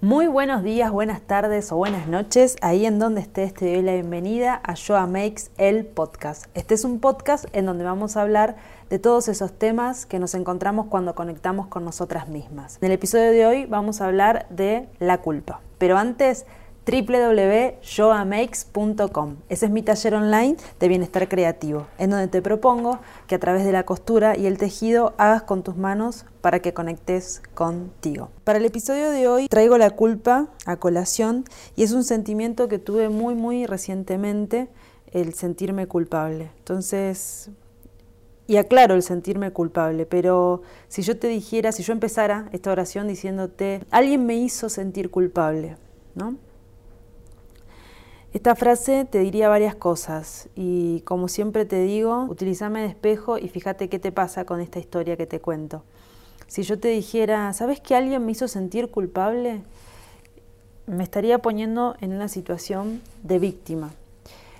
Muy buenos días, buenas tardes o buenas noches, ahí en donde estés te doy la bienvenida a Joa Makes el podcast. Este es un podcast en donde vamos a hablar de todos esos temas que nos encontramos cuando conectamos con nosotras mismas. En el episodio de hoy vamos a hablar de la culpa, pero antes www.yoamakes.com. Ese es mi taller online de bienestar creativo, en donde te propongo que a través de la costura y el tejido hagas con tus manos para que conectes contigo. Para el episodio de hoy traigo la culpa a colación y es un sentimiento que tuve muy muy recientemente, el sentirme culpable. Entonces, y aclaro el sentirme culpable, pero si yo te dijera, si yo empezara esta oración diciéndote, alguien me hizo sentir culpable, ¿no? Esta frase te diría varias cosas y como siempre te digo, utilízame de espejo y fíjate qué te pasa con esta historia que te cuento. Si yo te dijera, ¿sabes que alguien me hizo sentir culpable? Me estaría poniendo en una situación de víctima.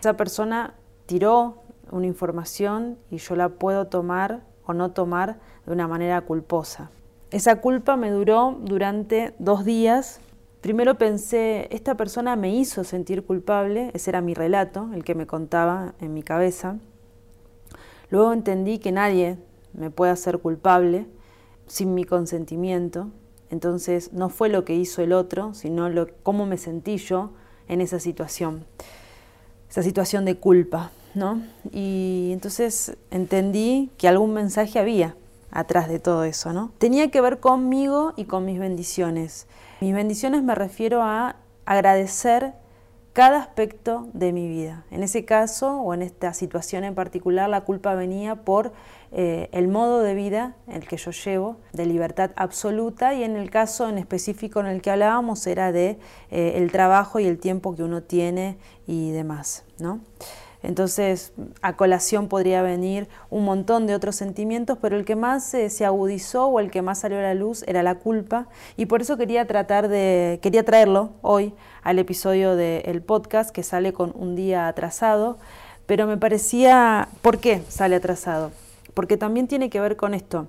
Esa persona tiró una información y yo la puedo tomar o no tomar de una manera culposa. Esa culpa me duró durante dos días Primero pensé, esta persona me hizo sentir culpable, ese era mi relato, el que me contaba en mi cabeza. Luego entendí que nadie me puede hacer culpable sin mi consentimiento, entonces no fue lo que hizo el otro, sino lo, cómo me sentí yo en esa situación, esa situación de culpa, ¿no? Y entonces entendí que algún mensaje había atrás de todo eso, ¿no? Tenía que ver conmigo y con mis bendiciones. Mis bendiciones me refiero a agradecer cada aspecto de mi vida. En ese caso o en esta situación en particular, la culpa venía por eh, el modo de vida el que yo llevo, de libertad absoluta, y en el caso en específico en el que hablábamos era de eh, el trabajo y el tiempo que uno tiene y demás, ¿no? Entonces, a colación podría venir un montón de otros sentimientos, pero el que más se agudizó o el que más salió a la luz era la culpa. Y por eso quería tratar de, quería traerlo hoy al episodio del podcast que sale con un día atrasado. Pero me parecía, ¿por qué sale atrasado? Porque también tiene que ver con esto.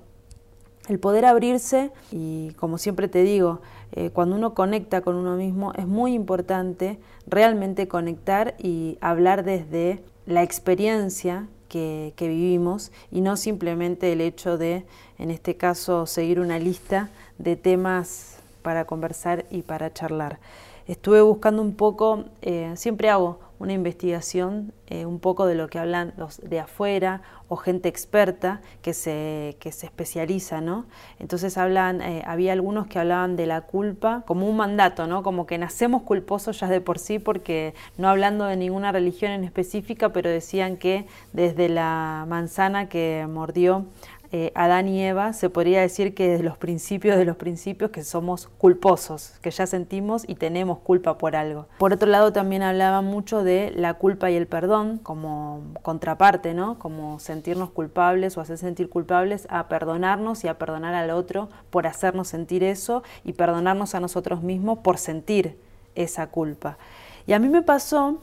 El poder abrirse, y como siempre te digo, eh, cuando uno conecta con uno mismo, es muy importante realmente conectar y hablar desde la experiencia que, vivimos y no simplemente el hecho de, en este caso, seguir una lista de temas para conversar y para charlar. Estuve buscando un poco, eh, siempre hago una investigación eh, un poco de lo que hablan los de afuera o gente experta que se, que se especializa, ¿no? Entonces hablan, eh, había algunos que hablaban de la culpa como un mandato, ¿no? Como que nacemos culposos ya de por sí, porque no hablando de ninguna religión en específica, pero decían que desde la manzana que mordió eh, Adán y Eva, se podría decir que desde los principios de los principios que somos culposos, que ya sentimos y tenemos culpa por algo. Por otro lado, también hablaba mucho de la culpa y el perdón como contraparte, ¿no? Como sentirnos culpables o hacer sentir culpables a perdonarnos y a perdonar al otro por hacernos sentir eso y perdonarnos a nosotros mismos por sentir esa culpa. Y a mí me pasó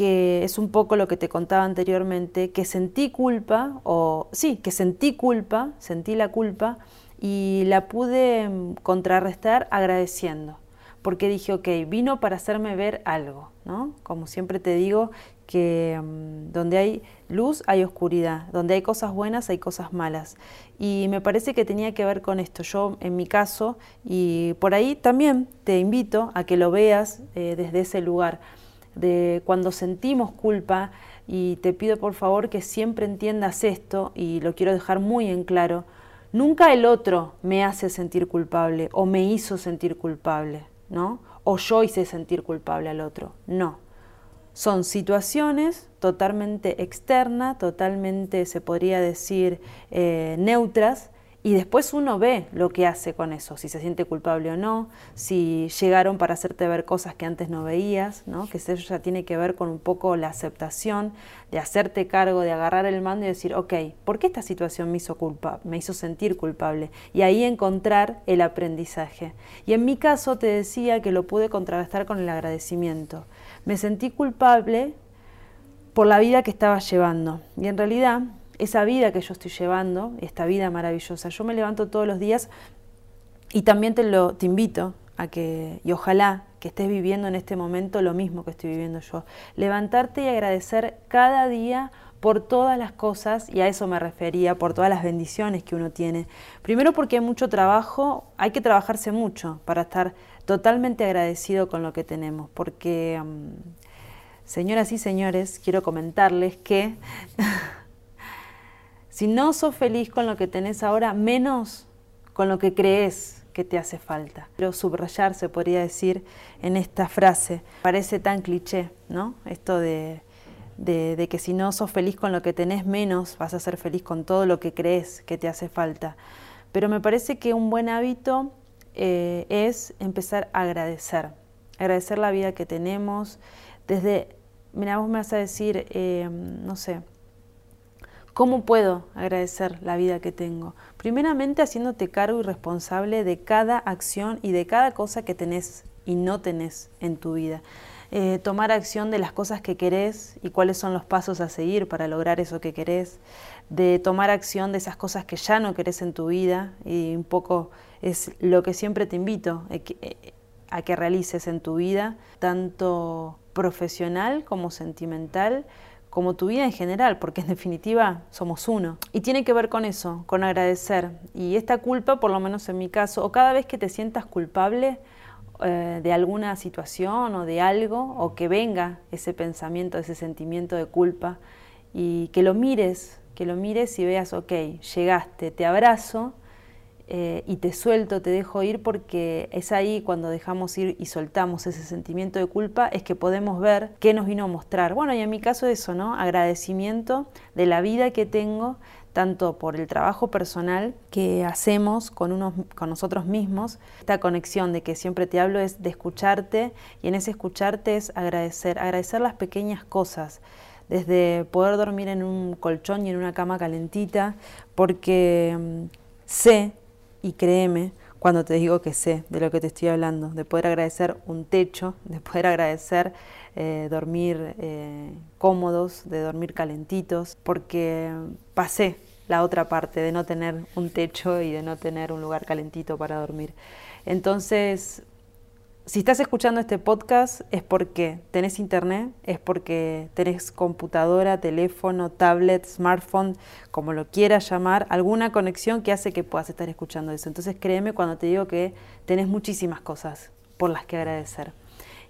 que es un poco lo que te contaba anteriormente, que sentí culpa, o sí, que sentí culpa, sentí la culpa y la pude mm, contrarrestar agradeciendo, porque dije, ok, vino para hacerme ver algo, ¿no? Como siempre te digo, que mm, donde hay luz hay oscuridad, donde hay cosas buenas hay cosas malas. Y me parece que tenía que ver con esto, yo en mi caso, y por ahí también te invito a que lo veas eh, desde ese lugar de cuando sentimos culpa y te pido por favor que siempre entiendas esto y lo quiero dejar muy en claro. Nunca el otro me hace sentir culpable o me hizo sentir culpable, ¿no? O yo hice sentir culpable al otro. No. Son situaciones totalmente externas, totalmente, se podría decir, eh, neutras, y después uno ve lo que hace con eso, si se siente culpable o no, si llegaron para hacerte ver cosas que antes no veías, ¿no? que eso ya tiene que ver con un poco la aceptación, de hacerte cargo, de agarrar el mando y decir, ok, ¿por qué esta situación me hizo, culpa, me hizo sentir culpable? Y ahí encontrar el aprendizaje. Y en mi caso te decía que lo pude contrarrestar con el agradecimiento. Me sentí culpable por la vida que estaba llevando. Y en realidad esa vida que yo estoy llevando, esta vida maravillosa. Yo me levanto todos los días y también te, lo, te invito a que, y ojalá que estés viviendo en este momento lo mismo que estoy viviendo yo. Levantarte y agradecer cada día por todas las cosas, y a eso me refería, por todas las bendiciones que uno tiene. Primero porque hay mucho trabajo, hay que trabajarse mucho para estar totalmente agradecido con lo que tenemos, porque, mm, señoras y señores, quiero comentarles que si no sos feliz con lo que tenés ahora, menos con lo que crees que te hace falta. Pero subrayar, se podría decir, en esta frase, parece tan cliché, ¿no? Esto de que si no sos feliz con lo que tenés menos, vas a ser feliz con todo lo que crees que te hace falta. Pero me parece que un buen hábito eh, es empezar a agradecer, agradecer la vida que tenemos, desde, mira, vos me vas a decir, eh, no sé, ¿Cómo puedo agradecer la vida que tengo? Primeramente haciéndote cargo y responsable de cada acción y de cada cosa que tenés y no tenés en tu vida. Eh, tomar acción de las cosas que querés y cuáles son los pasos a seguir para lograr eso que querés, de tomar acción de esas cosas que ya no querés en tu vida y un poco es lo que siempre te invito eh, eh, a que realices en tu vida, tanto profesional como sentimental, como tu vida en general, porque en definitiva somos uno. Y tiene que ver con eso, con agradecer. Y esta culpa, por lo menos en mi caso, o cada vez que te sientas culpable, eh, de alguna situación o de algo, o que venga ese pensamiento, ese sentimiento de culpa, y que lo mires, que lo mires y veas, ok, llegaste, te abrazo eh, y te suelto, te dejo ir, porque es ahí cuando dejamos ir y soltamos ese sentimiento de culpa, es que podemos ver qué nos vino a mostrar. Bueno, y en mi caso eso, ¿no? Agradecimiento de la vida que tengo, tanto por el trabajo personal que hacemos con, unos, con nosotros mismos. Esta conexión de que siempre te hablo es de escucharte y en ese escucharte es agradecer, agradecer las pequeñas cosas, desde poder dormir en un colchón y en una cama calentita, porque mm, sé, y créeme, cuando te digo que sé de lo que te estoy hablando, de poder agradecer un techo, de poder agradecer eh, dormir eh, cómodos, de dormir calentitos, porque pasé la otra parte de no tener un techo y de no tener un lugar calentito para dormir. Entonces, si estás escuchando este podcast es porque tenés internet, es porque tenés computadora, teléfono, tablet, smartphone, como lo quieras llamar, alguna conexión que hace que puedas estar escuchando eso. Entonces créeme cuando te digo que tenés muchísimas cosas por las que agradecer.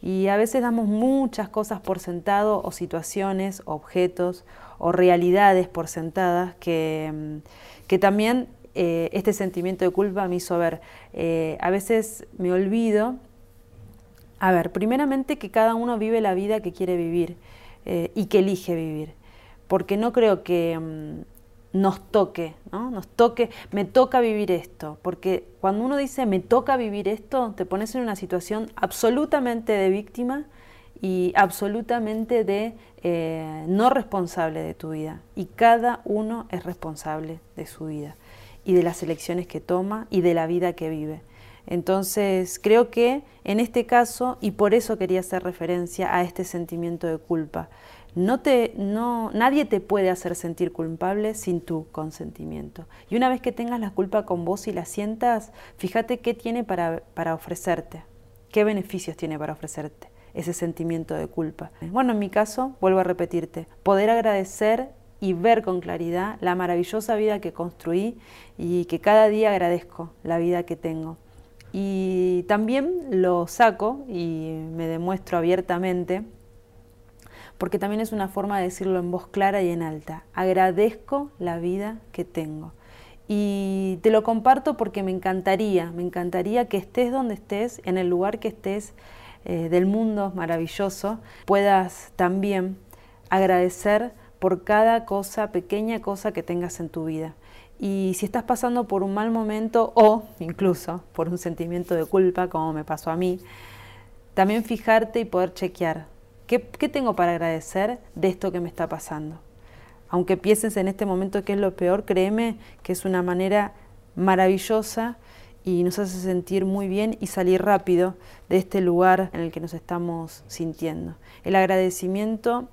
Y a veces damos muchas cosas por sentado o situaciones, objetos o realidades por sentadas que, mm, que también eh, este sentimiento de culpa me hizo ver. Eh, a veces me olvido a ver, primeramente que cada uno vive la vida que quiere vivir eh, y que elige vivir, porque no creo que mm, nos toque, ¿no? Nos toque, me toca vivir esto, porque cuando uno dice me toca vivir esto, te pones en una situación absolutamente de víctima y absolutamente de eh, no responsable de tu vida. Y cada uno es responsable de su vida y de las elecciones que toma y de la vida que vive. Entonces, creo que en este caso, y por eso quería hacer referencia a este sentimiento de culpa, no te, no, nadie te puede hacer sentir culpable sin tu consentimiento. Y una vez que tengas la culpa con vos y la sientas, fíjate qué tiene para, para ofrecerte, qué beneficios tiene para ofrecerte ese sentimiento de culpa. Bueno, en mi caso, vuelvo a repetirte, poder agradecer y ver con claridad la maravillosa vida que construí y que cada día agradezco la vida que tengo. Y también lo saco y me demuestro abiertamente, porque también es una forma de decirlo en voz clara y en alta. Agradezco la vida que tengo. Y te lo comparto porque me encantaría, me encantaría que estés donde estés, en el lugar que estés eh, del mundo maravilloso, puedas también agradecer por cada cosa, pequeña cosa que tengas en tu vida. Y si estás pasando por un mal momento o incluso por un sentimiento de culpa, como me pasó a mí, también fijarte y poder chequear qué, tengo para agradecer de esto que me está pasando. Aunque pienses en este momento que es lo peor, créeme que es una manera maravillosa y nos hace sentir muy bien y salir rápido de este lugar en el que nos estamos sintiendo. El agradecimiento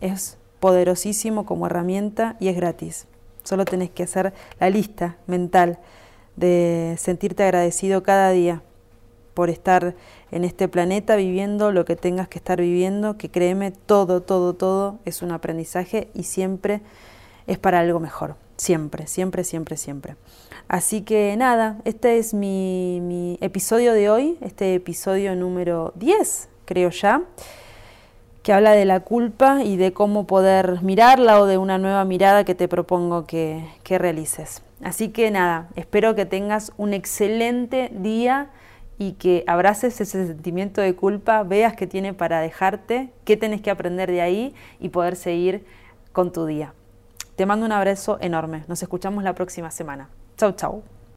es poderosísimo como herramienta y es gratis. Solo tenés que hacer la lista mental de sentirte agradecido cada día por estar en este planeta viviendo lo que tengas que estar viviendo, que créeme, todo, todo, todo es un aprendizaje y siempre es para algo mejor. Siempre, siempre, siempre, siempre. Así que nada, este es mi, mi episodio de hoy, este episodio número 10, creo ya que habla de la culpa y de cómo poder mirarla o de una nueva mirada que te propongo que, que realices. Así que nada, espero que tengas un excelente día y que abraces ese sentimiento de culpa, veas qué tiene para dejarte, qué tenés que aprender de ahí y poder seguir con tu día. Te mando un abrazo enorme. Nos escuchamos la próxima semana. Chau, chau.